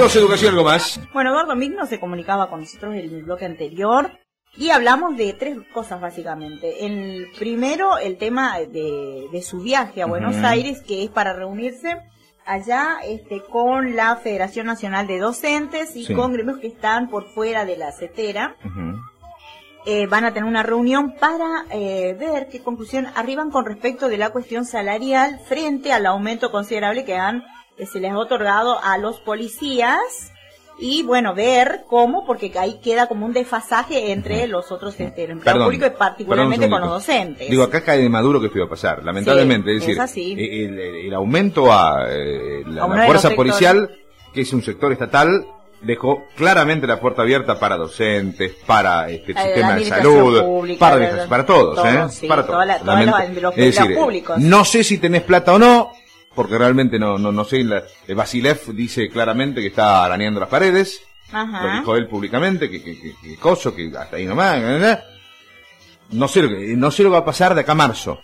2 Educación, algo más. Bueno, Eduardo Migno se comunicaba con nosotros en el bloque anterior y hablamos de tres cosas básicamente. El primero, el tema de, de su viaje a Buenos. Aires, que es para reunirse allá este, con la Federación Nacional de Docentes y Sí. con gremios que están por fuera de la CETERA. Eh, van a tener una reunión para eh, ver qué conclusión arriban con respecto de la cuestión salarial frente al aumento considerable que han que se les ha otorgado a los policías y bueno ver cómo porque ahí queda como un desfasaje entre los otros este, el empleado público y particularmente con los docentes Digo, acá cae de maduro que esto iba a pasar, lamentablemente. Sí, es decir, es así. eh, El, el- el aumento a eh, la, fuerza policial, que es un sector estatal, dejó claramente la puerta abierta para docentes, para este, el Eh, sistema de salud, pública, para, para todos, todo, ¿eh? sí, para todos. la- todos los- los es decir, empleados públicos. No sé si tenés plata o no, porque realmente no, no, no sé. La, Basilev dice claramente que está arañando las paredes. Lo Ajá. dijo él públicamente, que, que, que, que coso, que hasta ahí nomás. No sé, lo que- no sé lo que va a pasar de acá a marzo.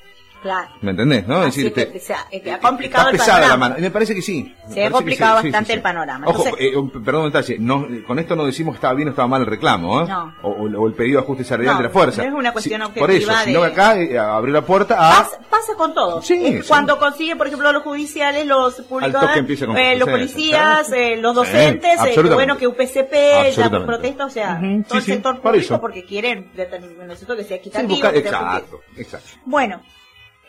Claro ¿Me entendés? ¿no? Es decir, que este, se ha- es que ha complicado está el pesada la panorama. mano. Y me parece que sí. Se ha complicado sí, bastante sí, sí. el panorama. Ojo, Entonces- eh, un- perdón un detalle. No, eh, con esto no decimos que estaba bien o estaba mal el reclamo, ¿eh? No. O, o- el pedido de ajuste salarial No, de la fuerza. no es una cuestión Sí, Por eso, objetiva sino que de- acá eh, abrió la puerta a... Pasa, pasa con todo. Sí. Cuando consiguen, por ejemplo, los judiciales, los con eh, los policías, eh, los docentes, eh, bueno, que UPCP, la protesta, o sea, todo el sector público porque quieren necesito que sea equitativo. sea exacto, exacto. Bueno,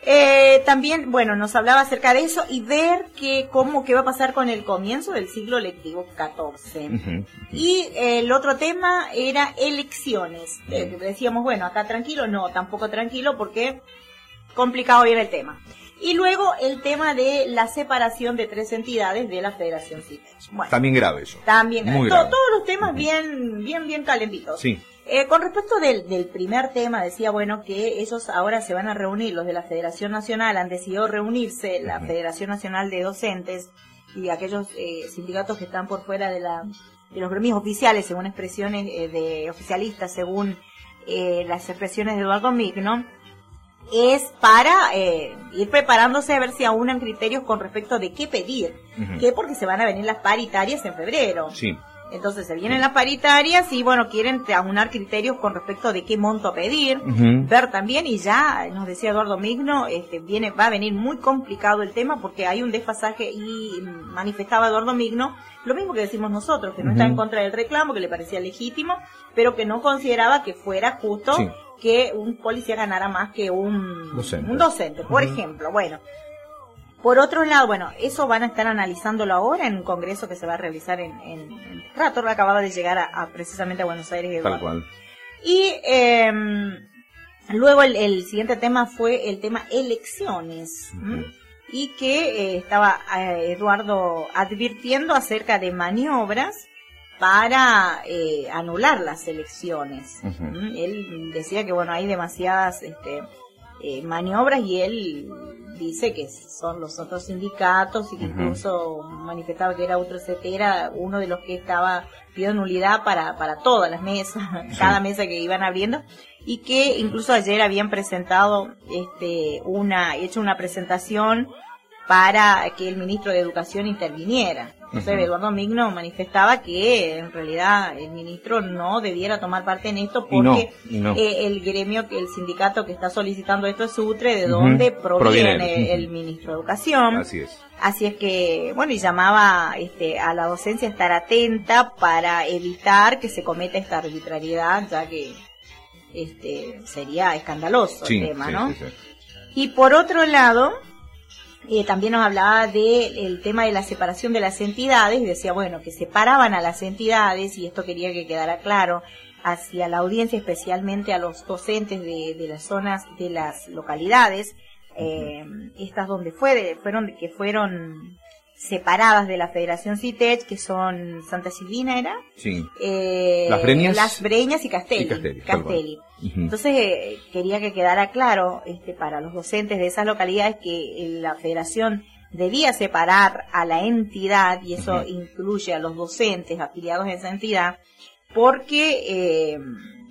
eh, también, bueno, nos hablaba acerca de eso y ver que cómo qué va a pasar con el comienzo del siglo lectivo XIV. Y eh, el otro tema era elecciones. Eh, decíamos, bueno, acá tranquilo, no, tampoco tranquilo porque complicado viene el tema. Y luego el tema de la separación de tres entidades de la Federación CITES. Bueno, También grave eso. también Muy grave. todos los temas bien, bien, bien calentitos. Sí. Eh, con respecto del, del primer tema, decía, bueno, que ellos ahora se van a reunir, los de la Federación Nacional han decidido reunirse, la. Federación Nacional de Docentes y aquellos eh, sindicatos que están por fuera de, la, de los gremios oficiales, según expresiones eh, de oficialistas, según eh, las expresiones de Eduardo Migno, es para eh, ir preparándose a ver si aunan criterios con respecto de qué pedir. ¿Qué? Porque se van a venir las paritarias en febrero. Sí. Entonces se vienen las paritarias y bueno, quieren aunar criterios con respecto de qué monto pedir, ver también y ya nos decía Eduardo Migno, este viene va a venir muy complicado el tema porque hay un desfasaje y manifestaba Eduardo Migno lo mismo que decimos nosotros, que no está en contra del reclamo, que le parecía legítimo, pero que no consideraba que fuera justo Sí. que un policía ganara más que un Docente. un docente, por ejemplo. Bueno, por otro lado, bueno, eso van a estar analizándolo ahora en un congreso que se va a realizar en, en, en rato, acababa de llegar a, a precisamente a Buenos Aires. Tal cual. Y eh, luego el, el siguiente tema fue el tema elecciones. Ujú. Y que eh, estaba eh, Eduardo advirtiendo acerca de maniobras para eh, anular las elecciones. Él decía que bueno hay demasiadas este, eh, maniobras y él dice que son los otros sindicatos y que incluso manifestaba que era otro era uno de los que estaba pidiendo nulidad para, para todas las mesas, cada mesa que iban abriendo y que incluso ayer habían presentado este una hecho una presentación para que el ministro de Educación interviniera. Entonces. Eduardo Migno manifestaba que en realidad el ministro no debiera tomar parte en esto Y no, porque y no. eh, el gremio, que el sindicato que está solicitando esto es UTRE, de Ujú. donde Proviene el ministro de Educación. Así es. Así es que, bueno, y llamaba este, a la docencia a estar atenta para evitar que se cometa esta arbitrariedad, ya que este sería escandaloso Sí, el tema, sí, ¿no? sí, sí. Y por otro lado, eh, también nos hablaba del tema de la separación de las entidades y decía, bueno, que separaban a las entidades y esto quería que quedara claro hacia la audiencia, especialmente a los docentes de, de las zonas, de las localidades, eh, estas donde fue, de- fueron, que fueron separadas de la Federación CITEC, que son Santa Silvina, ¿era? Sí. Eh, Las Breñas. Las Breñas y Castelli. Y Castelli. Entonces eh, quería que quedara claro este, para los docentes de esas localidades que eh, la federación debía separar a la entidad y eso incluye a los docentes afiliados a esa entidad porque eh,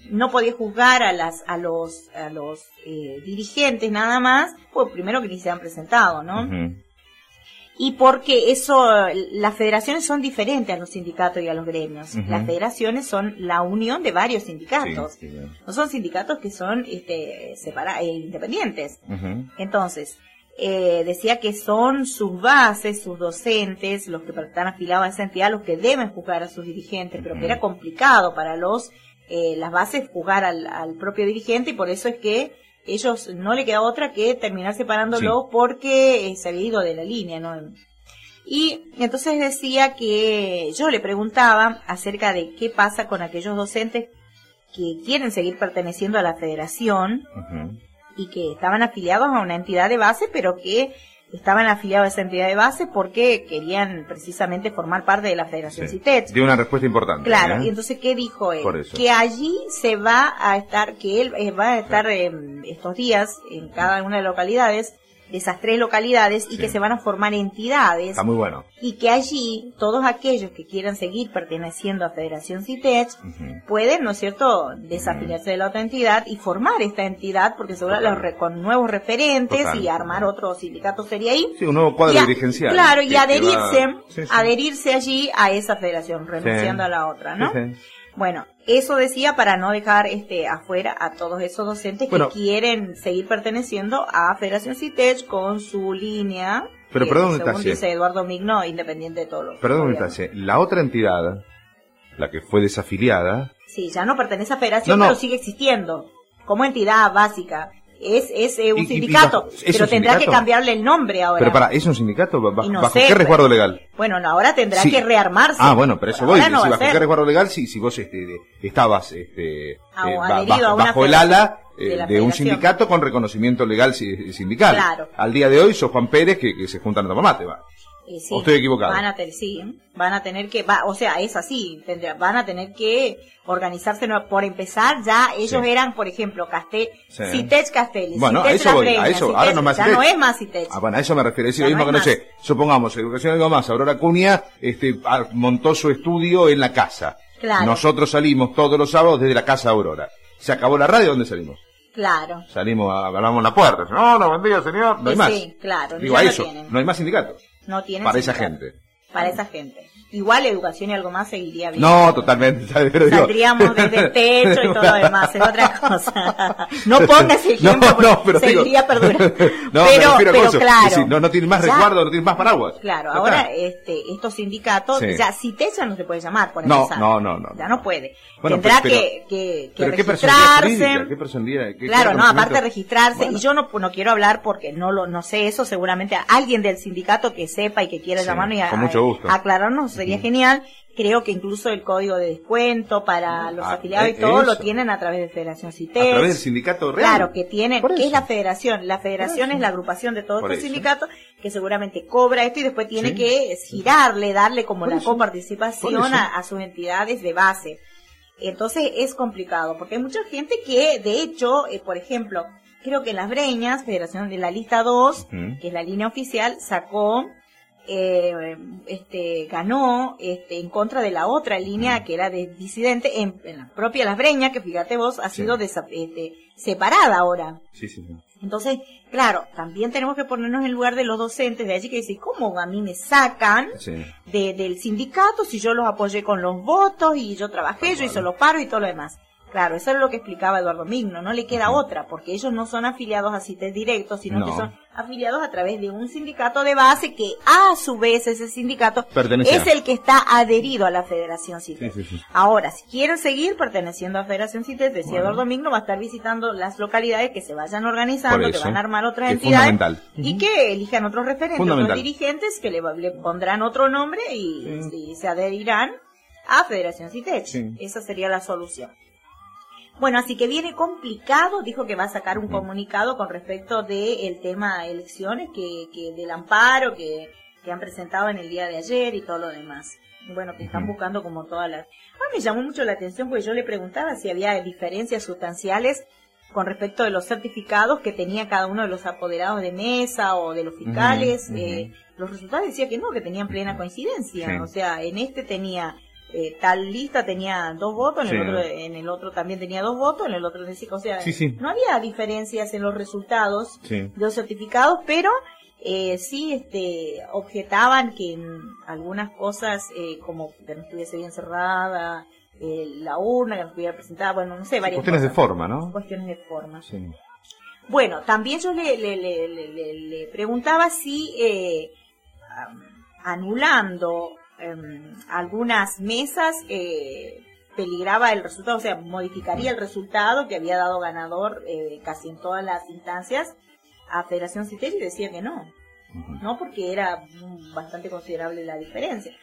no podía juzgar a las a los a los eh, dirigentes nada más pues primero que ni se han presentado no. Y porque eso, las federaciones son diferentes a los sindicatos y a los gremios. Las federaciones son la unión de varios sindicatos. No son sindicatos que son este, separa eh, independientes. Entonces, eh, decía que son sus bases, sus docentes, los que están afiliados a esa entidad, los que deben juzgar a sus dirigentes, pero que era complicado para los eh, las bases juzgar al, al propio dirigente y por eso es que ellos no le queda otra que terminar separándolo porque se había ido de la línea, ¿no? Y entonces decía que yo le preguntaba acerca de qué pasa con aquellos docentes que quieren seguir perteneciendo a la federación y que estaban afiliados a una entidad de base, pero que estaban afiliados a esa entidad de base porque querían precisamente formar parte de la Federación sí, Dio una respuesta importante. Claro, ¿eh? y entonces, ¿qué dijo él? Que allí se va a estar, que él eh, va a estar estos días en cada una de las localidades de esas tres localidades y que se van a formar entidades. Está muy bueno. Y que allí todos aquellos que quieran seguir perteneciendo a Federación CITECH pueden, ¿no es cierto?, desafiliarse de la otra entidad y formar esta entidad porque seguro con nuevos referentes y armar otro sindicato sería ahí. Sí, un nuevo cuadro dirigencial. Claro, y adherirse, adherirse allí a esa federación, renunciando a la otra, ¿no? Bueno, eso decía para no dejar este afuera a todos esos docentes que quieren seguir perteneciendo a Federación CITECH con su línea. Pero perdón, según dice Eduardo Migno, independiente de todo lo Perdón, la otra entidad, la que fue desafiliada. Sí, ya no pertenece a Federación, pero sigue existiendo como entidad básica es, es eh, un sindicato, pero tendrá que cambiarle el nombre ahora. Pero para, ¿es un sindicato? ¿Bajo, qué resguardo legal? Bueno, ahora tendrá que rearmarse. Ah, bueno, pero eso voy. si ¿Bajo qué resguardo legal? Si, si vos este, estabas este, ah, eh, bajo, el ala de, eh, un sindicato con reconocimiento legal sindical. Claro. Al día de hoy sos Juan Pérez que, se juntan a tomar mate, va. Eh, ¿O estoy equivocado? Van a tener, sí, van a tener que, va, o sea, es así, tendrá, van a tener que organizarse. Por empezar, ya ellos eran, por ejemplo, Castel, sí. Citech Castelli, bueno, a eso voy, a eso, ahora no más Ya no es más Citech. Ah, bueno, a eso me refiero, es lo mismo que no sé, supongamos, Educación algo más, Aurora Cunha, este, montó su estudio en la casa. Claro. Nosotros salimos todos los sábados desde la casa Aurora. Se acabó la radio, ¿dónde salimos? Claro. Salimos, hablamos en la puerta. No, no, buen día, señor. No hay más. Sí, claro. Digo, a eso, no hay más sindicatos. No tiene Para esa gente. Para esa gente. Igual educación y algo más seguiría bien. No, totalmente. Pero Saldríamos desde el techo y todo lo demás, es otra cosa. No pongas ejemplo, no, no, pero seguiría digo, perdurando. No, pero, pero claro. no, no tiene más resguardo, no tiene más paraguas. Claro, ahora este, estos sindicatos, ya si ya no se puede llamar, por no, no, no, no. Ya no puede. Tendrá que, que, que registrarse. ¿Qué personalidad? ¿Qué, claro, no, aparte de registrarse. Y yo no, no quiero hablar porque no lo, no sé eso, seguramente alguien del sindicato que sepa y que quiera llamarnos y a, aclararnos sería genial. Creo que incluso el código de descuento para los ah, afiliados y eh, todo lo tienen a través de Federación CITES. A través del sindicato real. Claro, que tiene, ¿qué es la federación? La federación es la agrupación de todos los sindicatos que seguramente cobra esto y después tiene que girarle, darle como la coparticipación a, a sus entidades de base. Entonces es complicado, porque hay mucha gente que, de hecho, eh, por ejemplo, creo que en Las Breñas, Federación de la Lista 2, que es la línea oficial, sacó eh, este, ganó este, en contra de la otra línea que era de disidente en, la propia Las Breñas, que fíjate vos, ha sido este, separada ahora. Sí, sí, Entonces, claro, también tenemos que ponernos en lugar de los docentes de allí que dicen, ¿cómo a mí me sacan de, del sindicato si yo los apoyé con los votos y yo trabajé, yo hice los paros y todo lo demás? Claro, eso es lo que explicaba Eduardo Migno, no le queda otra, porque ellos no son afiliados a CITES directos, sino que son afiliados a través de un sindicato de base que a su vez ese sindicato es el que está adherido a la Federación CITES. Ahora, si quieren seguir perteneciendo a Federación CITES, decía Eduardo Migno, va a estar visitando las localidades que se vayan organizando, que van a armar otras entidades y que elijan otros referentes, otros dirigentes que le, pondrán otro nombre y, se adherirán a Federación CITES. Esa sería la solución. Bueno, así que viene complicado, dijo que va a sacar un comunicado con respecto del tema elecciones, que, que del amparo que, que han presentado en el día de ayer y todo lo demás. Bueno, que están buscando como todas las... Ah, me llamó mucho la atención porque yo le preguntaba si había diferencias sustanciales con respecto de los certificados que tenía cada uno de los apoderados de mesa o de los fiscales. Eh, los resultados decían que no, que tenían plena coincidencia. O sea, en este tenía eh, tal lista tenía dos votos, en, el otro, en el otro también tenía dos votos, en el otro decía, o sea, no había diferencias en los resultados de los certificados, pero eh, sí este, objetaban que en algunas cosas, eh, como que no estuviese bien cerrada, eh, la urna, que no estuviera presentada, bueno, no sé, varias Cuestiones de forma, ¿no? Cuestiones de forma. Bueno, también yo le, le, le, le preguntaba si eh, anulando em, algunas mesas eh, peligraba el resultado, o sea, modificaría el resultado que había dado ganador eh, casi en todas las instancias a Federación Citeri y decía que no, no porque era bastante considerable la diferencia.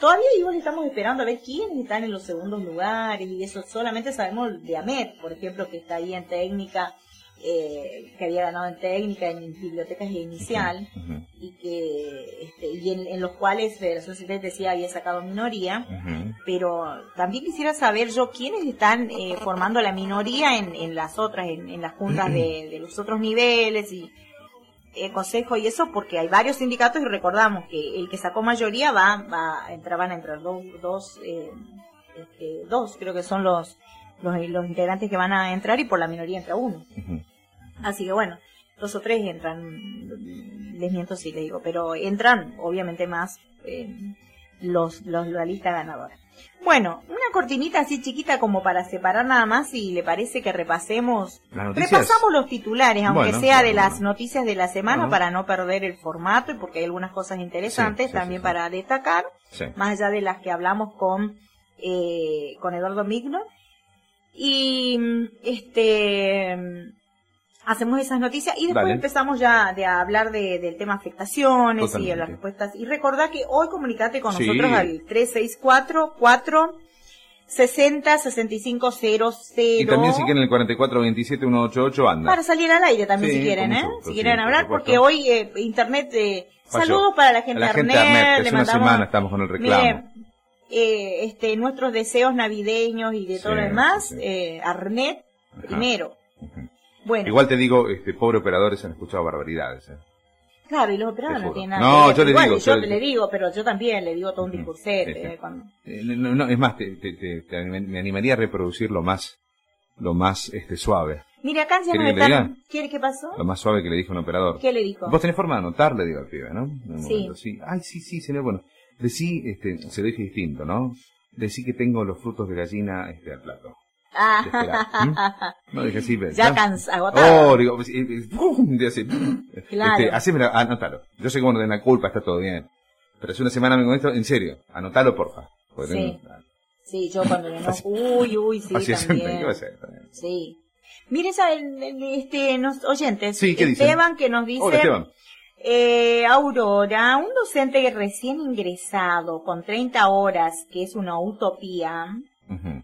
Todavía igual estamos esperando a ver quiénes están en los segundos lugares y eso solamente sabemos de Amet, por ejemplo, que está ahí en técnica eh, que había ganado en técnica, en bibliotecas inicial, y que este, y en, los cuales Federación Citeri decía había sacado minoría, pero también quisiera saber yo quiénes están eh, formando la minoría en, en las otras, en, las juntas de, los otros niveles y el consejo y eso, porque hay varios sindicatos y recordamos que el que sacó mayoría va, va entraban a entrar dos, dos, eh, este, dos creo que son los, los, los integrantes que van a entrar y por la minoría entra uno. Así que bueno, dos o tres entran, les miento si le digo, pero entran obviamente más eh, los, los, la lista ganadora. Bueno, una cortinita así chiquita como para separar nada más y le parece que repasemos, repasamos los titulares, aunque sea de las noticias de la semana para no perder el formato y porque hay algunas cosas interesantes también para destacar, más allá de las que hablamos con, eh, con Eduardo Migno. Y este hacemos esas noticias y después empezamos ya de a hablar de, del tema afectaciones y de las respuestas. Y recordá que hoy comunicate con nosotros al 364 4 60 65 00. Y también si quieren el 44 27 188 anda. Para salir al aire también si quieren, ¿eh? si quieren hablar, porque hoy eh, internet, eh, saludos para la gente de Arnet. Arnet. una semana estamos con el reclamo. eh, este, nuestros deseos navideños y de todo lo demás, eh, Arnet primero. Igual te digo, este, pobre operadores han escuchado barbaridades. ¿eh? Claro, y los operadores no tienen nada no, yo le digo. Yo, le digo, pero yo también le digo todo un discursete. Eh, eh, no, es más, te, te, me animaría a reproducir lo más, lo más este, suave. Mira, acá ya nos están... ¿Quiere qué pasó? Lo más suave que le dijo un operador. ¿Qué le dijo? Vos tenés forma de anotar, le digo al pibe, ¿no? Sí. sí. Ay, sí, sí, señor, bueno. Decí, este, se deje distinto, ¿no? Decí que tengo los frutos de gallina, este, al plato. Ah. No, dije así, Ya cansa, agotado. Oh, digo, pues, así. Claro. Este, así, mira, anótalo. Yo sé que uno tiene la culpa, está todo bien. Pero hace una semana me esto, en serio, anótalo, porfa. Sí. sí, yo cuando le enojo, uy, uy, sí, así también. Es, también. Sí. Mire, esa, este, nos, oyentes, sí, ¿qué Esteban que nos dice... Hola, Esteban. Eh, Aurora, un docente recién ingresado con 30 horas, que es una utopía,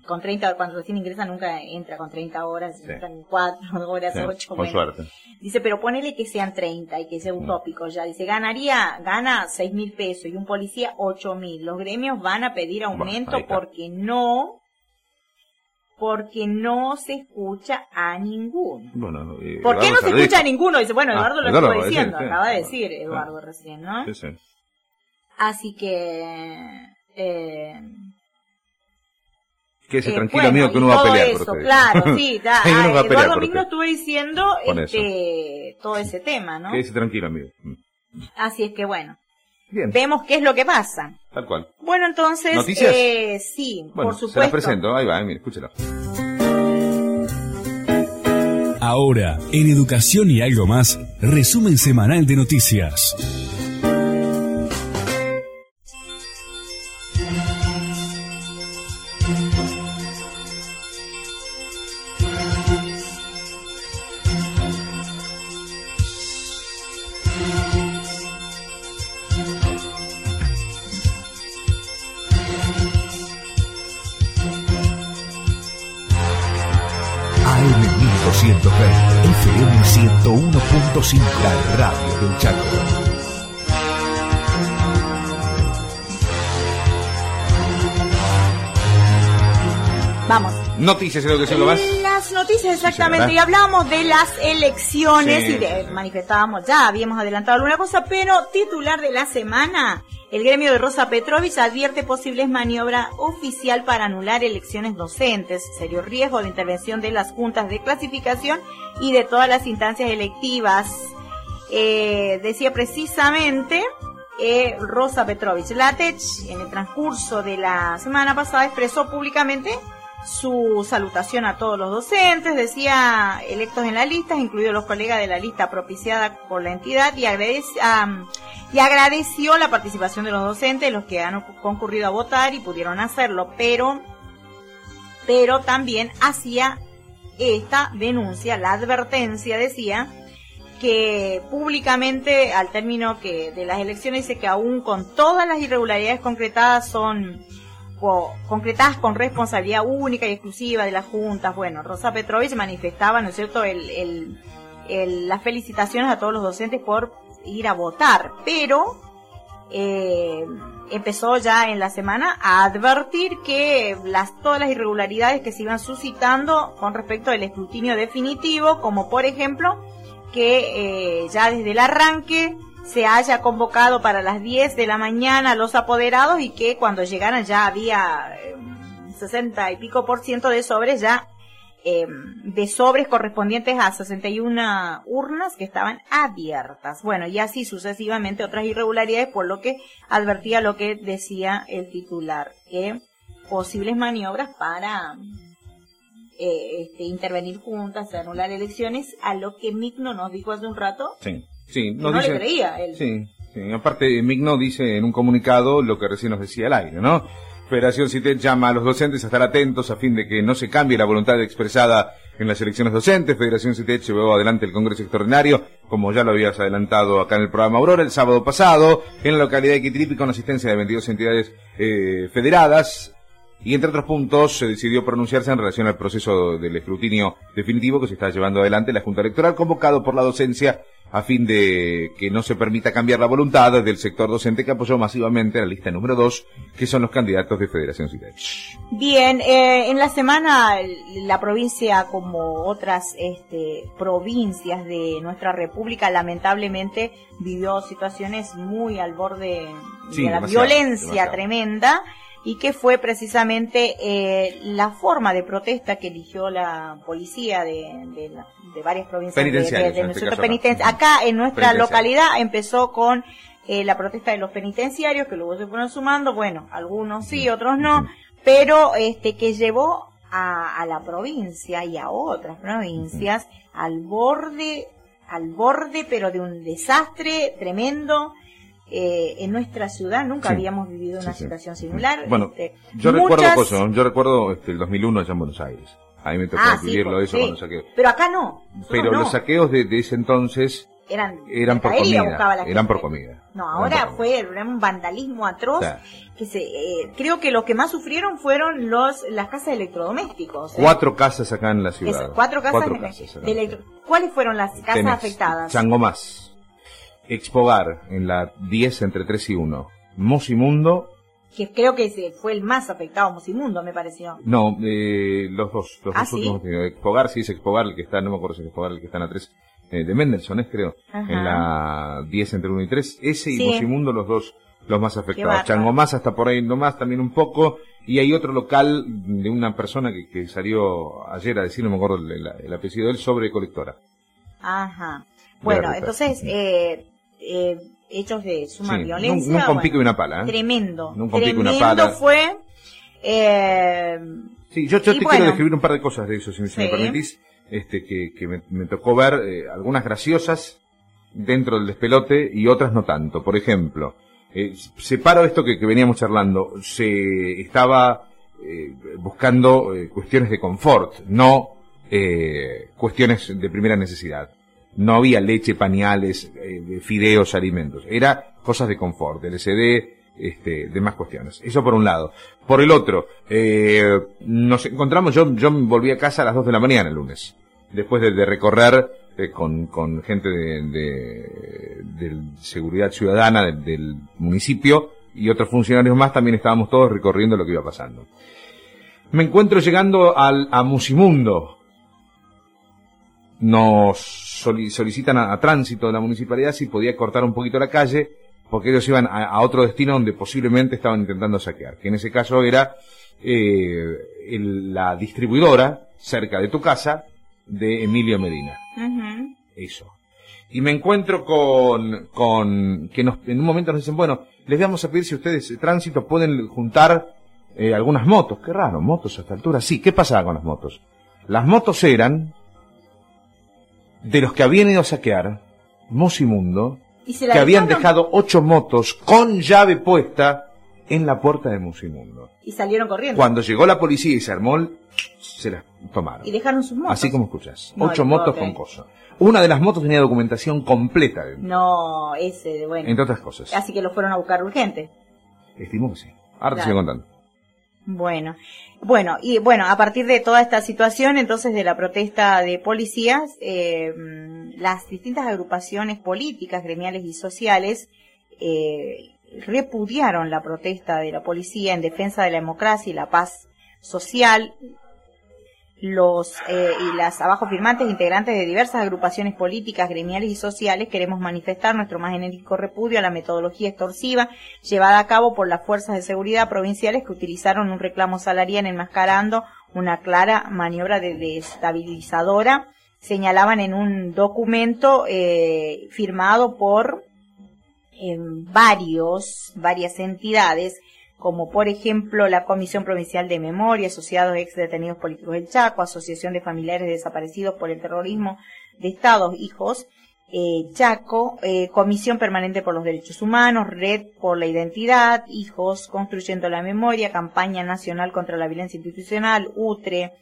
con 30, cuando recién ingresa nunca entra con 30 horas, entran 4 horas, 8 Con suerte. Dice, pero ponele que sean 30 y que sea utópico ya. Dice, ganaría, gana 6 mil pesos y un policía 8 mil. Los gremios van a pedir aumento porque no, porque no se escucha a ninguno. Bueno, ¿Por qué no se escucha a ninguno? Dice, bueno, ah, Eduardo lo estuvo diciendo, acaba de decir Eduardo recién, ¿no? Sí, sí. Así que, eh, que ese eh, tranquilo amigo que uno va a pelear. Eso, claro, sí, ya, ah, Eduardo Migno estuve diciendo este, todo ese tema, ¿no? Que ese tranquilo amigo. Mm. Así es que bueno. Bien. Vemos qué es lo que pasa. Tal cual. Bueno, entonces, ¿Noticias? Eh, sí, por supuesto. Se las presento, ahí va, mire, escúchela. Ahora, en Educación y algo más, resumen semanal de noticias. La radio del Chaco. Vamos. Noticias, creo que es lo más. Las noticias, exactamente. y hablábamos de las elecciones y de, manifestábamos, ya habíamos adelantado alguna cosa, pero titular de la semana, el gremio de Rosa Petrovich advierte posibles maniobra oficial para anular elecciones docentes, serio riesgo de intervención de las juntas de clasificación y de todas las instancias electivas. eh, decía precisamente eh, Rosa Petrovich Latech, en el transcurso de la semana pasada, expresó públicamente su salutación a todos los docentes, decía electos en la lista, incluidos los colegas de la lista propiciada por la entidad, y, y agradeció la participación de los docentes, los que han concurrido a votar y pudieron hacerlo, pero, pero también hacía esta denuncia, la advertencia, decía, que públicamente, al término que de las elecciones, dice que aún con todas las irregularidades concretadas son concretadas con responsabilidad única y exclusiva de las juntas. Bueno, Rosa Petrovich manifestaba, ¿no es cierto?, el, el, las felicitaciones a todos los docentes por ir a votar, pero eh, empezó ya en la semana a advertir que las, todas las irregularidades que se iban suscitando con respecto al escrutinio definitivo, como por ejemplo que eh, ya desde el arranque se haya convocado para las 10 de la mañana los apoderados y que cuando llegaran ya había 60 eh, y pico por ciento de sobres ya eh, de sobres correspondientes a 61 urnas que estaban abiertas. Bueno, y así sucesivamente otras irregularidades, por lo que advertía lo que decía el titular, que posibles maniobras para eh, este, intervenir juntas, anular elecciones, a lo que Migno nos dijo hace un rato. Sí, sí, no le creía él. Sí, sí, aparte Migno dice en un comunicado lo que recién nos decía el aire, ¿no? Federación CITET llama a los docentes a estar atentos a fin de que no se cambie la voluntad expresada en las elecciones docentes. Federación CITET llevó adelante el Congreso Extraordinario, como ya lo habías adelantado acá en el programa Aurora, el sábado pasado, en la localidad de Quitripi, con asistencia de 22 entidades eh, federadas. Y entre otros puntos, se decidió pronunciarse en relación al proceso del escrutinio definitivo que se está llevando adelante la Junta Electoral, convocado por la docencia a fin de que no se permita cambiar la voluntad del sector docente que apoyó masivamente la lista número dos, que son los candidatos de Federación Ciudad. Bien, eh, en la semana la provincia, como otras este, provincias de nuestra república, lamentablemente vivió situaciones muy al borde de la violencia tremenda y que fue precisamente eh, la forma de protesta que eligió la policía de, de, varias provincias de, de, este Acá en nuestra localidad empezó con eh, la protesta de los penitenciarios, que luego se fueron sumando, bueno, algunos sí, otros no, pero este que llevó a, a la provincia y a otras provincias al borde, al borde, pero de un desastre tremendo eh, en nuestra ciudad nunca habíamos vivido una situación similar. Bueno, este, yo recuerdo cosas, yo recuerdo este, el 2001 allá en Buenos Aires. A mí me tocó ah, vivirlo pues, eso cuando saqueó. Pero acá no. Pero los saqueos de, ese entonces eran, eran por comida. Eran por comida. No, ahora fue un vandalismo atroz. que se, eh, creo que los que más sufrieron fueron los las casas de electrodomésticos. ¿eh? Cuatro casas acá en la ciudad. cuatro casas, ¿Cuáles fueron las casas afectadas? Changomás. Expogar en la 10 entre 3 y 1. Mosimundo. Que creo que ese fue el más afectado, Mosimundo, me pareció. No, eh, los dos, los ¿Ah, dos últimos. Expogar, sí es Expogar, el que está, no me acuerdo si es Expogar, el que está en la 3, eh, de Mendelssohn, es creo. En la 10 entre 1 y 3. Ese y Mosimundo, los dos, los más afectados. Changomás hasta por ahí nomás, también un poco. Y hay otro local de una persona que, que salió ayer a decir, no me acuerdo el, el apellido de él, sobre colectora. Ajá. Bueno, entonces, eh, eh, hechos de suma violencia. Nunca un pico y una pala. ¿eh? Tremendo. Nunca un pico y una pala. fue. Eh, sí, yo, te quiero describir un par de cosas de eso, si, me permitís. Este, que, que me, tocó ver eh, algunas graciosas dentro del despelote y otras no tanto. Por ejemplo, eh, separo esto que, que, veníamos charlando. Se estaba eh, buscando eh, cuestiones de confort, no cuestiones de primera necesidad. No había leche, pañales, eh, fideos, alimentos. Era cosas de confort, LCD, este, demás cuestiones. Eso por un lado. Por el otro, eh, nos encontramos, yo, yo volví a casa a las 2 de la mañana el lunes, después de, recorrer eh, con, con gente de, seguridad ciudadana del, del, municipio y otros funcionarios más, también estábamos todos recorriendo lo que iba pasando. Me encuentro llegando al, a Musimundo, nos solicitan a, tránsito de la municipalidad si podía cortar un poquito la calle, porque ellos iban a, otro destino donde posiblemente estaban intentando saquear, que en ese caso era eh, la distribuidora cerca de tu casa de Emilio Medina. Eso. y me encuentro con, con que nos, en un momento nos dicen, bueno, les vamos a pedir si ustedes, tránsito, pueden juntar eh, algunas motos. Qué raro, motos a esta altura. Sí, ¿qué pasaba con las motos? Las motos eran de los que habían ido a saquear Musimundo, que habían dejado ocho motos con llave puesta en la puerta de Musimundo. Y salieron corriendo. Cuando llegó la policía y se armó, se las tomaron. Y dejaron sus motos. Así como escuchas. ocho motos con coso. Una de las motos tenía documentación completa. No, ese, bueno. Entre otras cosas. Así que lo fueron a buscar urgente. Estimo que sí. Ahora te sigo contando. Bueno, bueno, y bueno, a partir de toda esta situación, entonces, de la protesta de policías, eh, las distintas agrupaciones políticas, gremiales y sociales eh, repudiaron la protesta de la policía en defensa de la democracia y la paz social, los eh, y las abajo firmantes integrantes de diversas agrupaciones políticas, gremiales y sociales queremos manifestar nuestro más enérgico repudio a la metodología extorsiva llevada a cabo por las fuerzas de seguridad provinciales que utilizaron un reclamo salarial enmascarando una clara maniobra de destabilizadora. Señalaban en un documento eh, firmado por eh, varios, varias entidades como por ejemplo la Comisión Provincial de Memoria, Asociados Ex Detenidos Políticos del Chaco, Asociación de Familiares Desaparecidos por el Terrorismo de Estados Hijos, eh, Chaco, eh, Comisión Permanente por los Derechos Humanos, Red por la Identidad, Hijos, Construyendo la Memoria, Campaña Nacional contra la Violencia Institucional, UTRE,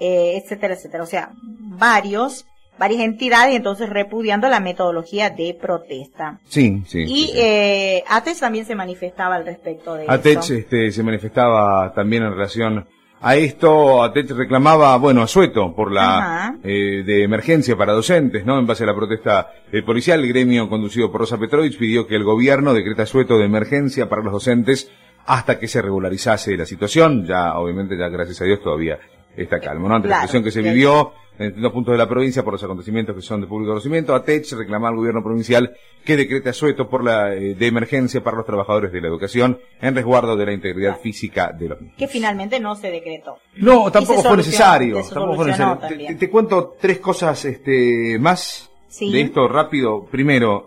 eh, etcétera, etcétera. O sea, varios varias entidades, entonces repudiando la metodología de protesta. Sí, sí. Y Eh, ATECH también se manifestaba al respecto de ATECH Este, se manifestaba también en relación a esto. ATECH reclamaba, bueno, a Sueto por la eh, de emergencia para docentes, ¿no? En base a la protesta eh, policial, el gremio conducido por Rosa Petrovich pidió que el gobierno decreta Sueto de emergencia para los docentes hasta que se regularizase la situación. Ya, obviamente, ya gracias a Dios todavía está calmo, ¿no? Ante la situación que se vivió en distintos puntos de la provincia por los acontecimientos que son de público conocimiento. ATECH reclama al gobierno provincial que decrete asueto por la eh, de emergencia para los trabajadores de la educación en resguardo de la integridad física de los niños. Que finalmente no se decretó. No, tampoco fue necesario. Tampoco fue necesario. Te, cuento tres cosas este, más de esto rápido. Primero,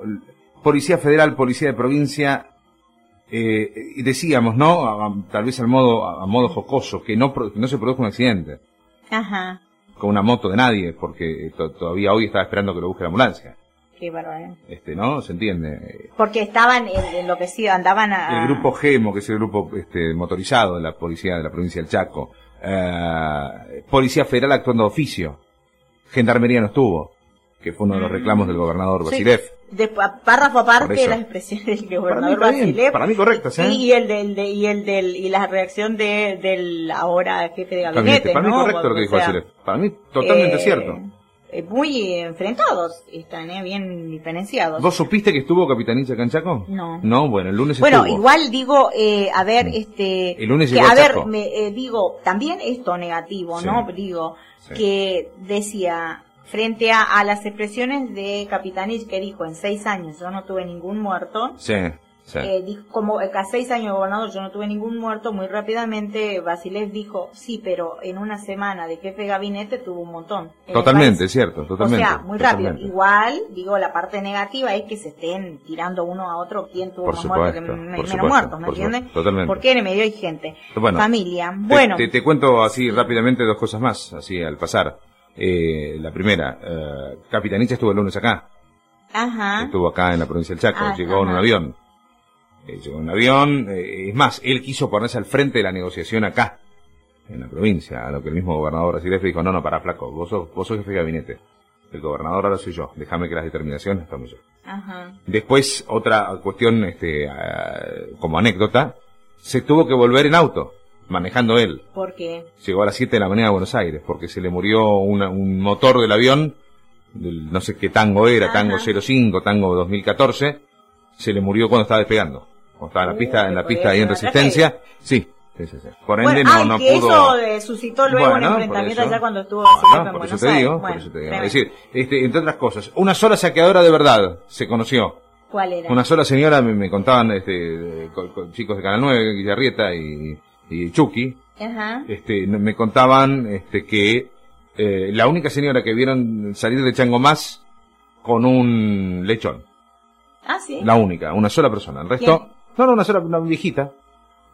Policía Federal, Policía de Provincia, eh, decíamos, ¿no? tal vez al modo, a, modo jocoso, que no, que no se produjo un accidente. Ajá con una moto de nadie, porque todavía hoy estaba esperando que lo busque la ambulancia. Qué bárbaro. Este, ¿no? ¿Se entiende? Porque estaban enloquecidos, andaban a... El grupo GEMO, que es el grupo este, motorizado de la policía de la provincia del Chaco. Eh, policía Federal actuando de oficio. Gendarmería no estuvo, que fue uno de los mm. reclamos del gobernador Basilev de párrafo aparte las expresiones del gobernador para mí, para mí correcto ¿sí? y el del y el del y la reacción de del ahora jefe de gabinete para mí correcto lo que dijo Basilev para mí totalmente eh, cierto. eh, muy enfrentados están eh, bien diferenciados. Vos supiste que estuvo Capitanilla Canchaco no. No bueno el lunes bueno igual digo eh, a ver mm. este el lunes que, a, ver me, digo también esto negativo no digo que decía frente a, las expresiones de Capitanich que dijo en seis años yo no tuve ningún muerto. Sí. Sí. Eh, dijo, como a seis años gobernador yo no tuve ningún muerto, muy rápidamente Basilev dijo, sí, pero en una semana de jefe de gabinete tuvo un montón. Totalmente, cierto, totalmente. O sea, muy rápido. Igual, digo, la parte negativa es que se estén tirando uno a otro quién tuvo más muertos que menos muertos, ¿me entiendes? Totalmente. Porque en el medio hay gente. Familia. Bueno. Te, te, cuento así rápidamente dos cosas más, así al pasar. Eh, la primera, eh, Capitanich estuvo el lunes acá. Ajá. Estuvo acá en la provincia del Chaco, ah, llegó en un avión. Eh, llegó en un avión, eh, es más, él quiso ponerse al frente de la negociación acá, en la provincia, a lo que el mismo gobernador le dijo, no, no, para flaco, vos sos, vos sos jefe de gabinete. El gobernador ahora soy yo, déjame que las determinaciones estamos yo. Ajá. Después, otra cuestión, este, como anécdota, se tuvo que volver en auto manejando él. ¿Por qué? Llegó a las 7 de la mañana a Buenos Aires, porque se le murió un motor del avión, no sé qué tango era, tango 05, tango 2014, se le murió cuando estaba despegando. Cuando estaba en la pista, en la pista ahí en resistencia. Sí, Sí, sí, Por ende no, no que pudo. Eso suscitó luego un enfrentamiento allá cuando estuvo en por eso te digo, por eso te digo. Es decir, este, entre otras cosas, una sola saqueadora de verdad se conoció. ¿Cuál era? Una sola señora me, me contaban este, chicos de Canal 9, Guillarrieta y y Chucky, este, me contaban este, que eh, la única señora que vieron salir de Chango Más con un lechón. Ah, sí. La única, una sola persona. El resto, no, no, una sola, una viejita,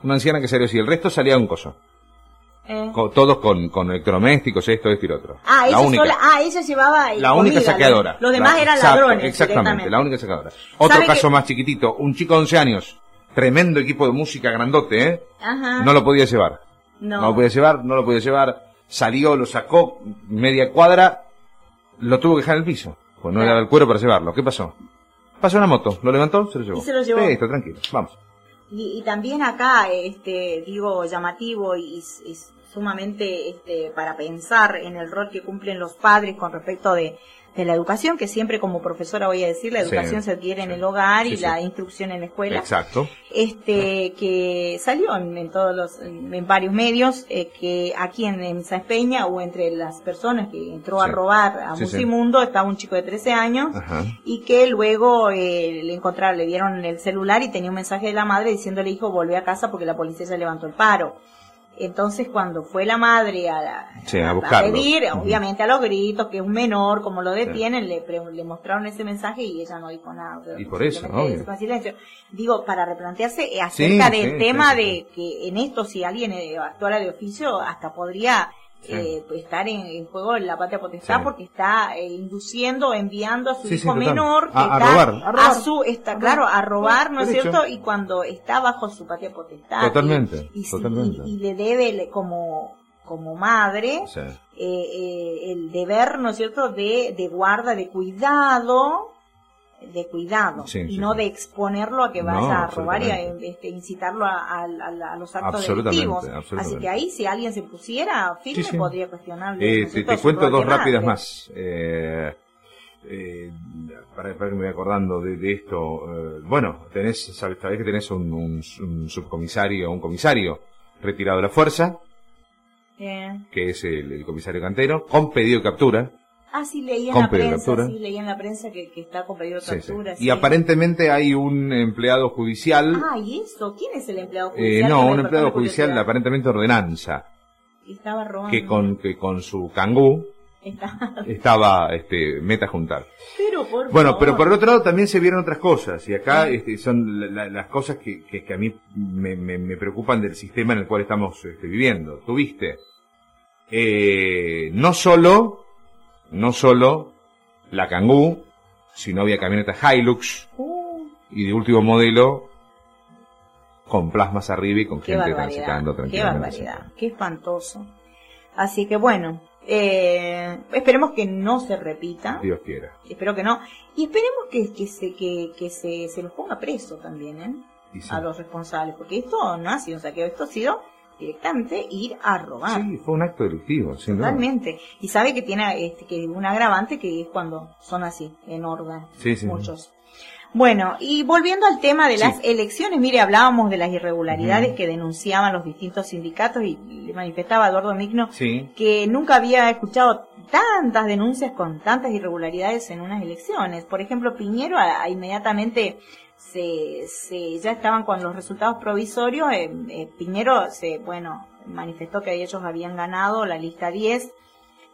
una anciana que salió así. El resto salía un coso. Eh. todos con, con electrodomésticos, esto, esto y lo otro. Ah, ella, sola, ah, ella llevaba La única saqueadora. Los, demás eran ladrones. Exactamente, la única saqueadora. Otro caso más chiquitito, un chico de 11 años, tremendo equipo de música grandote, ¿eh? Ajá. No lo podía llevar. No. no lo podía llevar, no lo podía llevar. Salió, lo sacó media cuadra, lo tuvo que dejar en el piso. Pues no le daba el cuero para llevarlo. ¿Qué pasó? Pasó una moto, lo levantó, se lo llevó. Y se lo llevó. Sí, está tranquilo, vamos. Y, también acá, este, digo, llamativo y, sumamente este, para pensar en el rol que cumplen los padres con respecto de, de la educación, que siempre como profesora voy a decir, la educación se adquiere en el hogar y la instrucción en la escuela. Exacto. Este, que salió en, todos los, en, varios medios, eh, que aquí en, en Peña o entre las personas que entró a robar a Musimundo estaba un chico de 13 años y que luego eh, le encontraron, le dieron el celular y tenía un mensaje de la madre diciéndole hijo, volvé a casa porque la policía se levantó el paro. Entonces, cuando fue la madre a, a, pedir, obviamente a los gritos, que es un menor, como lo detienen, le, le mostraron ese mensaje y ella no dijo nada. Y por eso, ¿no? Digo, para replantearse acerca del tema de que en esto, si alguien eh, actuara de oficio, hasta podría eh, pues, estar en, juego la patria potestad porque está eh, induciendo, enviando a su hijo menor que a, está robar, a, su está claro a robar, ¿no es cierto? Y cuando está bajo su patria potestad totalmente, y, totalmente. y, le debe como como madre eh, el deber, ¿no es cierto?, de, de guarda, de cuidado de cuidado y no de exponerlo a que vaya a robar y a este, incitarlo a, los actos delictivos. Así que ahí si alguien se pusiera firme podría cuestionarle. Eh, te, cuento dos rápidas más. Eh, eh, para, para, que me voy acordando de, esto. Eh, bueno, tenés, sabes, que tenés un, un, subcomisario, un comisario retirado de la fuerza, que es el, el comisario cantero, con pedido de captura Ah, sí, leí en la prensa, sí, leí en la prensa que, está con pedido de captura. Y aparentemente hay un empleado judicial. Ah, ¿y eso? ¿Quién es el empleado eh, judicial? Eh, no, un empleado judicial aparentemente ordenanza. Estaba robando. Que con, que con su cangú estaba este, meta juntar. Pero por Bueno, pero por el otro lado también se vieron otras cosas. Y acá este, son las cosas que, que, a mí me, me, preocupan del sistema en el cual estamos este, viviendo. Tuviste. Eh, no solo no solo la Kangoo, sino había camionetas Hilux uh. y de último modelo con plasmas arriba y con gente transitando tranquilamente. Qué barbaridad, qué espantoso. Así que bueno, eh, esperemos que no se repita. Dios quiera. Espero que no. Y esperemos que, que se, que, que se, se los ponga preso también, ¿eh? A los responsables, porque esto no ha sido un saqueo, esto ha sido directamente ir a robar. Sí, fue un acto delictivo, sin Totalmente. Y sabe que tiene este, que un agravante que es cuando son así, en orden. Sí, sí. Muchos. Bueno, y volviendo al tema de las elecciones, mire, hablábamos de las irregularidades que denunciaban los distintos sindicatos y le manifestaba Eduardo Migno que nunca había escuchado tantas denuncias con tantas irregularidades en unas elecciones. Por ejemplo, Piñero inmediatamente se, se ya estaban con los resultados provisorios, eh, eh, Piñero se, bueno, manifestó que ellos habían ganado la lista 10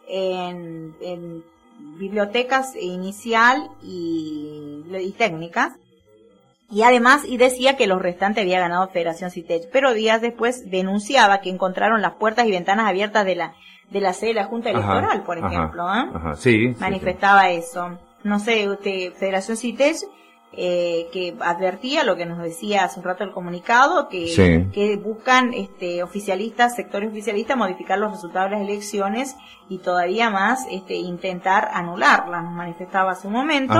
en, en bibliotecas inicial y, y técnicas. Y además, y decía que los restantes había ganado Federación Citech, pero días después denunciaba que encontraron las puertas y ventanas abiertas de la, de la sede de la Junta Electoral, por ejemplo, ¿eh? sí, Manifestaba eso. No sé, usted, Federación Citech eh, que advertía lo que nos decía hace un rato el comunicado, que, que buscan este, oficialistas, sectores oficialistas, modificar los resultados de las elecciones y todavía más este, intentar anularlas, nos manifestaba hace un momento.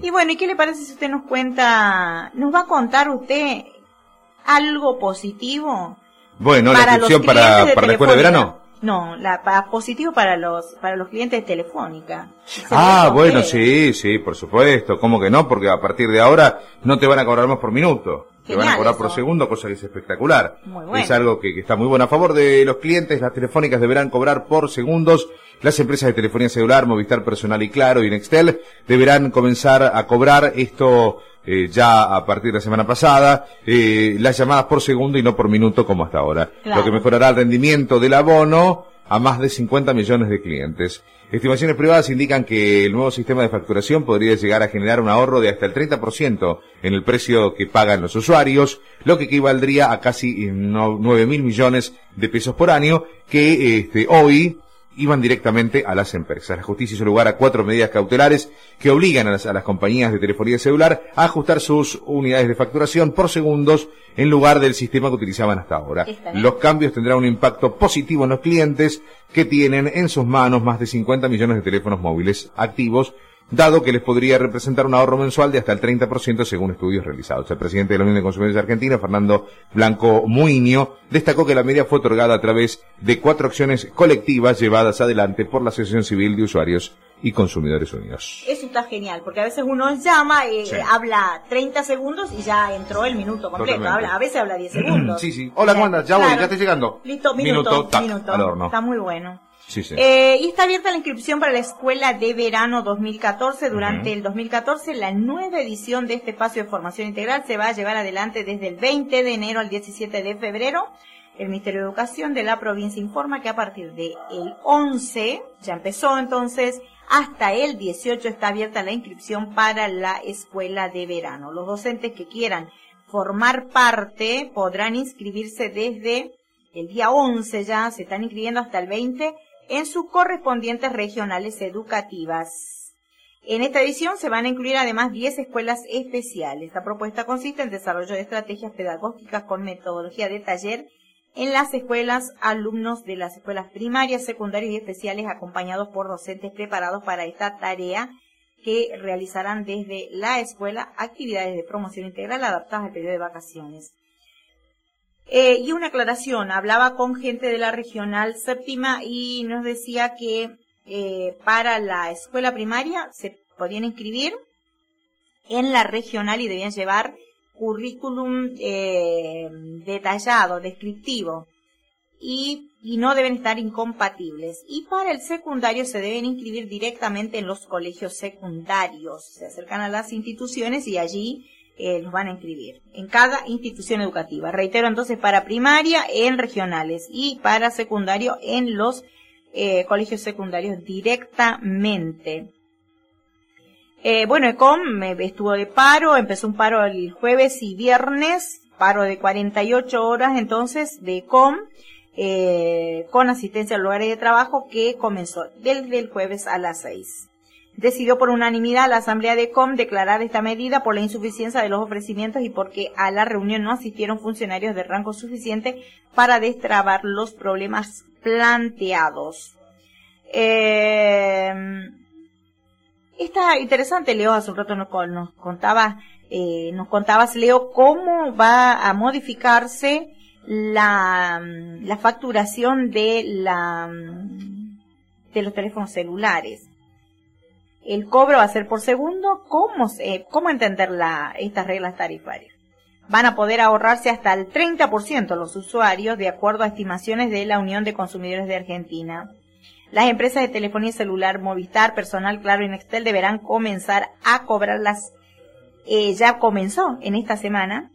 Y bueno, ¿y qué le parece si usted nos cuenta, nos va a contar usted algo positivo? Bueno, la inscripción para, para la escuela de verano. No, la, para, positivo para los para los clientes de Telefónica. Ah, bueno, sí, sí, por supuesto. ¿Cómo que no? Porque a partir de ahora no te van a cobrar más por minuto. te van a cobrar por segundo, cosa que es espectacular. Es algo que, que, está muy bueno. A favor de los clientes, las telefónicas deberán cobrar por segundos. Las empresas de telefonía celular, Movistar Personal y Claro y Nextel deberán comenzar a cobrar esto eh, ya a partir de la semana pasada, eh, las llamadas por segundo y no por minuto como hasta ahora. Lo que mejorará el rendimiento del abono a más de 50 millones de clientes. Estimaciones privadas indican que el nuevo sistema de facturación podría llegar a generar un ahorro de hasta el 30% en el precio que pagan los usuarios, lo que equivaldría a casi 9 mil millones de pesos por año, que este, hoy iban directamente a las empresas. La justicia hizo lugar a cuatro medidas cautelares que obligan a las, compañías de telefonía celular a ajustar sus unidades de facturación por segundos en lugar del sistema que utilizaban hasta ahora. Los cambios tendrán un impacto positivo en los clientes que tienen en sus manos más de 50 millones de teléfonos móviles activos dado que les podría representar un ahorro mensual de hasta el 30% según estudios realizados. El presidente de la Unión de Consumidores de Argentina, Fernando Blanco Muiño, destacó que la medida fue otorgada a través de cuatro acciones colectivas llevadas adelante por la Asociación Civil de Usuarios y Consumidores Unidos. Eso está genial, porque a veces uno llama, y eh, habla 30 segundos y ya entró el minuto completo. a veces habla 10 segundos. Sí, sí. Hola, ¿cómo andas? Ya voy, ya estoy llegando. Listo, minuto, minuto. Está muy bueno. Eh, y está abierta la inscripción para la Escuela de Verano 2014. Durante el 2014, la nueva edición de este espacio de formación integral se va a llevar adelante desde el 20 de enero al 17 de febrero. El Ministerio de Educación de la provincia informa que a partir del 11, ya empezó entonces, hasta el 18 está abierta la inscripción para la escuela de verano. Los docentes que quieran formar parte podrán inscribirse desde el día 11 ya, se están inscribiendo hasta el 20 en sus correspondientes regionales educativas. En esta edición se van a incluir además 10 escuelas especiales. Esta propuesta consiste en desarrollo de estrategias pedagógicas con metodología de taller en las escuelas, alumnos de las escuelas primarias, secundarias y especiales acompañados por docentes preparados para esta tarea que realizarán desde la escuela actividades de promoción integral adaptadas al periodo de vacaciones. Eh, y una aclaración, hablaba con gente de la regional séptima y nos decía que eh, para la escuela primaria se podían inscribir en la regional y debían llevar currículum eh, detallado, descriptivo, y, y, no deben estar incompatibles. Y para el secundario se deben inscribir directamente en los colegios secundarios. Se acercan a las instituciones y allí eh, los van a inscribir en cada institución educativa. Reitero entonces para primaria en regionales y para secundario en los eh, colegios secundarios directamente. Eh, bueno, ECOM estuvo de paro, empezó un paro el jueves y viernes, paro de 48 horas entonces de ECOM, eh, con asistencia a lugares de trabajo que comenzó desde el jueves a las 6 decidió por unanimidad la Asamblea de COM declarar esta medida por la insuficiencia de los ofrecimientos y porque a la reunión no asistieron funcionarios de rango suficiente para destrabar los problemas planteados. Eh, está interesante, Leo, hace un rato nos, contaba, eh, nos contabas, Leo, cómo va a modificarse la, la facturación de la, de los teléfonos celulares el cobro va a ser por segundo. ¿Cómo, cómo entender la, estas reglas tarifarias? Van a poder ahorrarse hasta el 30% los usuarios, de acuerdo a estimaciones de la Unión de Consumidores de Argentina. Las empresas de telefonía celular, Movistar, Personal, Claro y Nextel deberán comenzar a cobrar las, eh, ya comenzó en esta semana,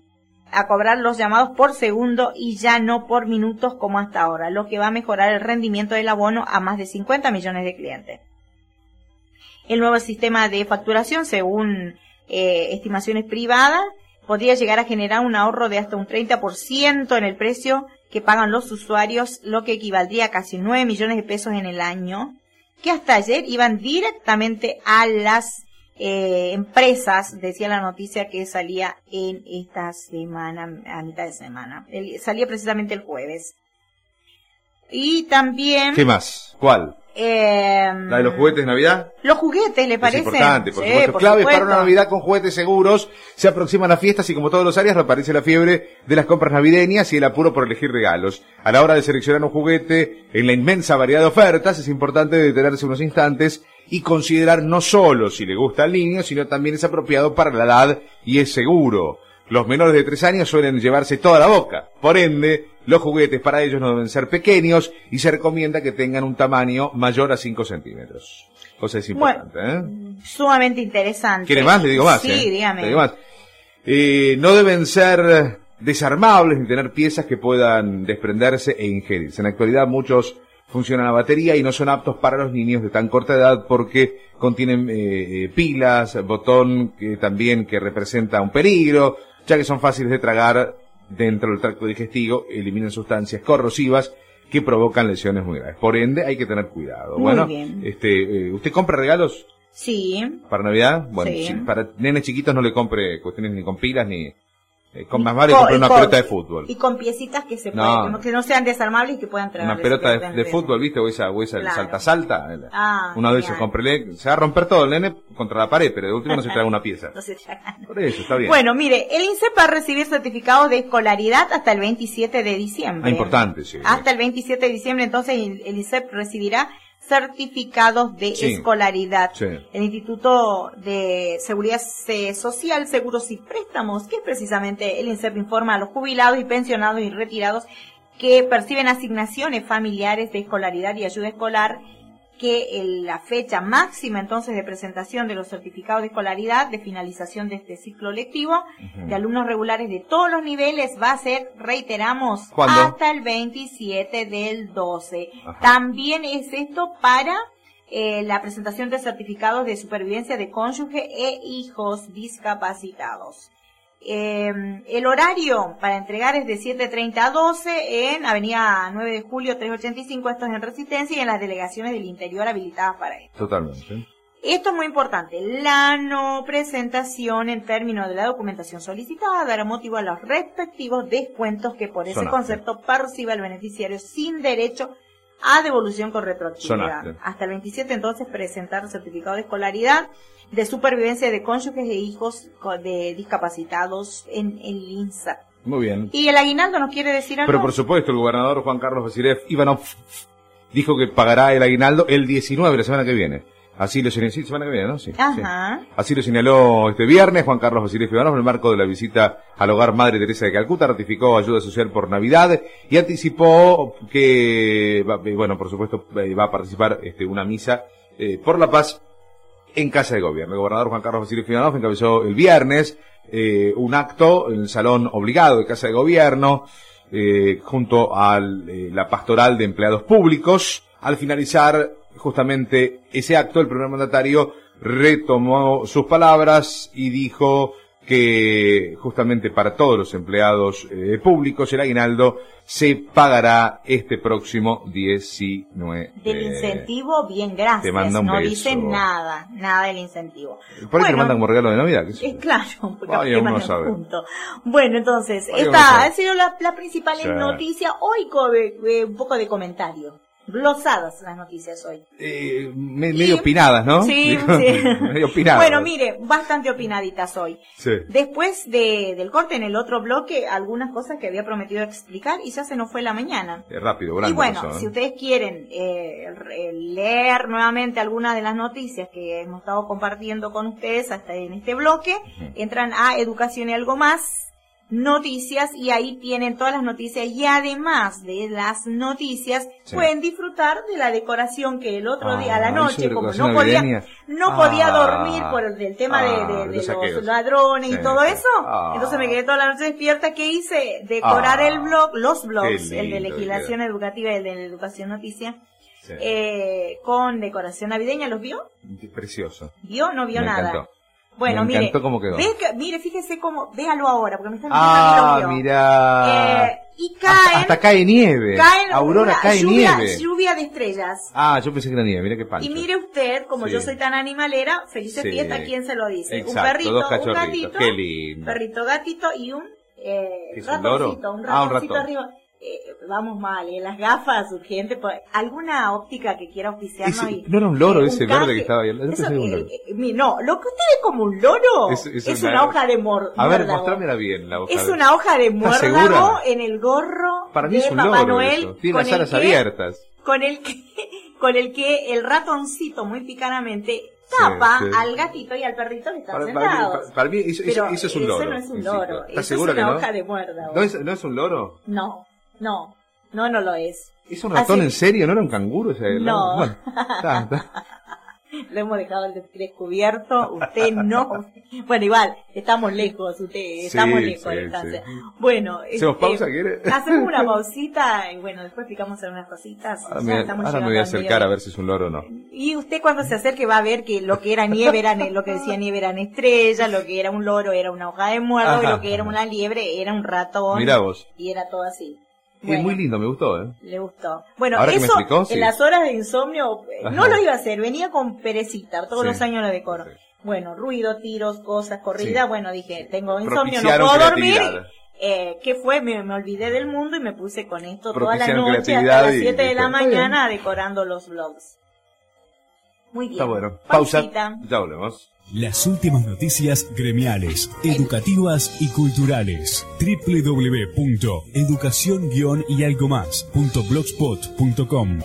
a cobrar los llamados por segundo y ya no por minutos como hasta ahora, lo que va a mejorar el rendimiento del abono a más de 50 millones de clientes. El nuevo sistema de facturación, según eh, estimaciones privadas, podría llegar a generar un ahorro de hasta un 30% en el precio que pagan los usuarios, lo que equivaldría a casi 9 millones de pesos en el año, que hasta ayer iban directamente a las eh, empresas, decía la noticia que salía en esta semana, a mitad de semana. salía precisamente el jueves. Y también... ¿Qué más? ¿Cuál? Eh, ¿La de los juguetes de Navidad? Los juguetes, ¿le parece? Es importante, por supuesto. Clave para una Navidad con juguetes seguros. Se aproximan las fiestas y como todos los áreas reaparece la fiebre de las compras navideñas y el apuro por elegir regalos. A la hora de seleccionar un juguete en la inmensa variedad de ofertas es importante detenerse unos instantes y considerar no solo si le gusta al niño, sino también es apropiado para la edad y es seguro. Los menores de tres años suelen llevarse toda la boca. Por ende, los juguetes para ellos no deben ser pequeños y se recomienda que tengan un tamaño mayor a 5 centímetros. Cosa es importante, ¿eh? Sumamente interesante. ¿Quiere más? Le digo más. Sí, ¿eh? dígame. Eh, no deben ser desarmables ni tener piezas que puedan desprenderse e ingerirse. En la actualidad muchos funcionan a batería y no son aptos para los niños de tan corta edad porque contienen eh, eh, pilas, botón que también que representa un peligro, ya que son fáciles de tragar dentro del tracto digestivo, eliminan sustancias corrosivas que provocan lesiones muy graves. Por ende, hay que tener cuidado. bueno, este, ¿usted compra regalos? Sí. ¿Para Navidad? Bueno, para nenes chiquitos no le compre cuestiones ni con pilas ni, eh, con más vale comprar una pelota de fútbol. Y con piecitas que se pueden, que no sean desarmables y que puedan traer. Una pelota de, fútbol, ¿viste? O esa, o esa salta salta. Ah, Uno de esos, cómprele. Se va a romper todo el nene contra la pared, pero de último no se trae una pieza. no se Por eso, está bien. Bueno, mire, el INSEP va a recibir certificados de escolaridad hasta el 27 de diciembre. Ah, importante, sí. Hasta el 27 de diciembre, entonces el INSEP recibirá certificados de escolaridad. El Instituto de Seguridad Social, Seguros y Préstamos, que es precisamente el INSEP informa a los jubilados y pensionados y retirados que perciben asignaciones familiares de escolaridad y ayuda escolar que la fecha máxima entonces de presentación de los certificados de escolaridad de finalización de este ciclo lectivo de alumnos regulares de todos los niveles va a ser, reiteramos, hasta el 27 del 12. También es esto para eh, la presentación de certificados de supervivencia de cónyuge e hijos discapacitados. Eh, el horario para entregar es de 7.30 a 12 en Avenida 9 de Julio 385, esto es en Resistencia y en las delegaciones del interior habilitadas para esto. Totalmente. Esto es muy importante. La no presentación en términos de la documentación solicitada dará motivo a los respectivos descuentos que por ese concepto perciba el beneficiario sin derecho a devolución con retroactividad. Hasta el 27 entonces presentar certificado de escolaridad de supervivencia de cónyuges e hijos de discapacitados en el INSA. Muy bien. ¿Y el aguinaldo nos quiere decir algo? Pero por supuesto, el gobernador Juan Carlos Basilev Ivanov dijo que pagará el aguinaldo el 19, la semana que viene. Así lo señaló, sí, semana que viene, ¿no? Sí, Así lo señaló este viernes Juan Carlos Basilev Ivanov en el marco de la visita al hogar Madre Teresa de Calcuta, ratificó ayuda social por Navidad y anticipó que, bueno, por supuesto, eh, va a participar este, una misa eh, por la paz en Casa de Gobierno. El gobernador Juan Carlos Basilio Fianov encabezó el viernes eh, un acto en el salón obligado de Casa de Gobierno eh, junto a eh, la pastoral de empleados públicos. Al finalizar justamente ese acto, el primer mandatario retomó sus palabras y dijo que justamente para todos los empleados eh, públicos el aguinaldo se pagará este próximo 19. Del incentivo, bien, gracias. Te manda un no dicen nada, nada del incentivo. Por ahí te mandan como regalo de Navidad. ¿qué es, claro, porque uno sabe. Punto. Bueno, entonces, esta ha sido la, principal noticia. Hoy, eh, un poco de comentario glosadas las noticias hoy. Eh, medio opinadas, ¿no? Sí, sí. medio opinadas. Bueno, mire, bastante opinaditas hoy. Sí. Después de, del corte en el otro bloque, algunas cosas que había prometido explicar y ya se nos fue la mañana. Es rápido, grande. Y bueno, si ustedes quieren eh, leer nuevamente algunas de las noticias que hemos estado compartiendo con ustedes hasta en este bloque, entran a Educación y algo más noticias y ahí tienen todas las noticias. Y además de las noticias pueden disfrutar de la decoración que el otro día a la ah, noche como no podía no podía ah. dormir por el, tema de, ah, los, ladrones y todo eso. Entonces me quedé toda la noche despierta. ¿qué hice? decorar el blog los blogs el de legislación educativa y el de educación noticia eh, con decoración navideña. ¿los vio? precioso. ¿vio? no vio nada bueno, me mire, cómo quedó. mire, fíjese cómo, véalo ahora, porque me están ah, mira. Eh, y caen. Hasta, cae nieve. Aurora cae nieve. Lluvia de estrellas. Ah, yo pensé que era nieve, mira qué pancho. Y mire usted, como yo soy tan animalera, feliz fiesta, ¿quién se lo dice? un perrito, un gatito. Qué lindo. Perrito, gatito y un, eh, ratoncito, un, ah, ratoncito arriba. Eh, vamos mal, ¿eh? las gafas, urgente, alguna óptica que quiera auspiciarnos. Ese, ¿No era un loro ese verde que estaba ahí? No, eh, eh, no, lo que usted ve como un loro es, una, hoja de muérdago. A ver, mostrámela bien la hoja. Es una hoja de muérdago en el gorro Para mí de es un Papá loro Noel. Tiene las alas abiertas. Con el que, con el que el ratoncito muy picanamente tapa al gatito y al perrito que están sentados. Para, mí eso, es un loro. Eso no es un loro. ¿Estás seguro es una hoja de muérdago. ¿No es, ¿No es un loro? No. No, no, no lo es. ¿Es un ratón en serio? ¿No era un canguro? no. Bueno, lo hemos dejado descubierto, usted no. Bueno, igual, estamos lejos, usted, estamos lejos de Bueno, ¿hacemos este, pausa, quiere? Hacemos una pausita y bueno, después explicamos algunas cositas. Ahora, me, ahora me voy a acercar a ver si es un loro o no. Y usted cuando se acerque va a ver que lo que era nieve era lo que decía nieve eran estrellas, lo que era un loro era una hoja de muerto y lo que era una liebre era un ratón. Mirá vos. Y era todo así es muy lindo, me gustó, ¿eh? Le gustó. Bueno, eso en las horas de insomnio eh, no lo iba a hacer, venía con perecita, todos los años lo decoro. Bueno, ruido, tiros, cosas, corrida, bueno, dije, tengo insomnio, no puedo dormir. Eh, ¿Qué fue? Me, volvidé del mundo y me puse con esto toda la noche hasta las 7 de la mañana decorando los vlogs. Muy bien. Está bueno. Pausa. Ya volvemos. Las últimas noticias gremiales, educativas y culturales. www.educación-y algo más.blogspot.com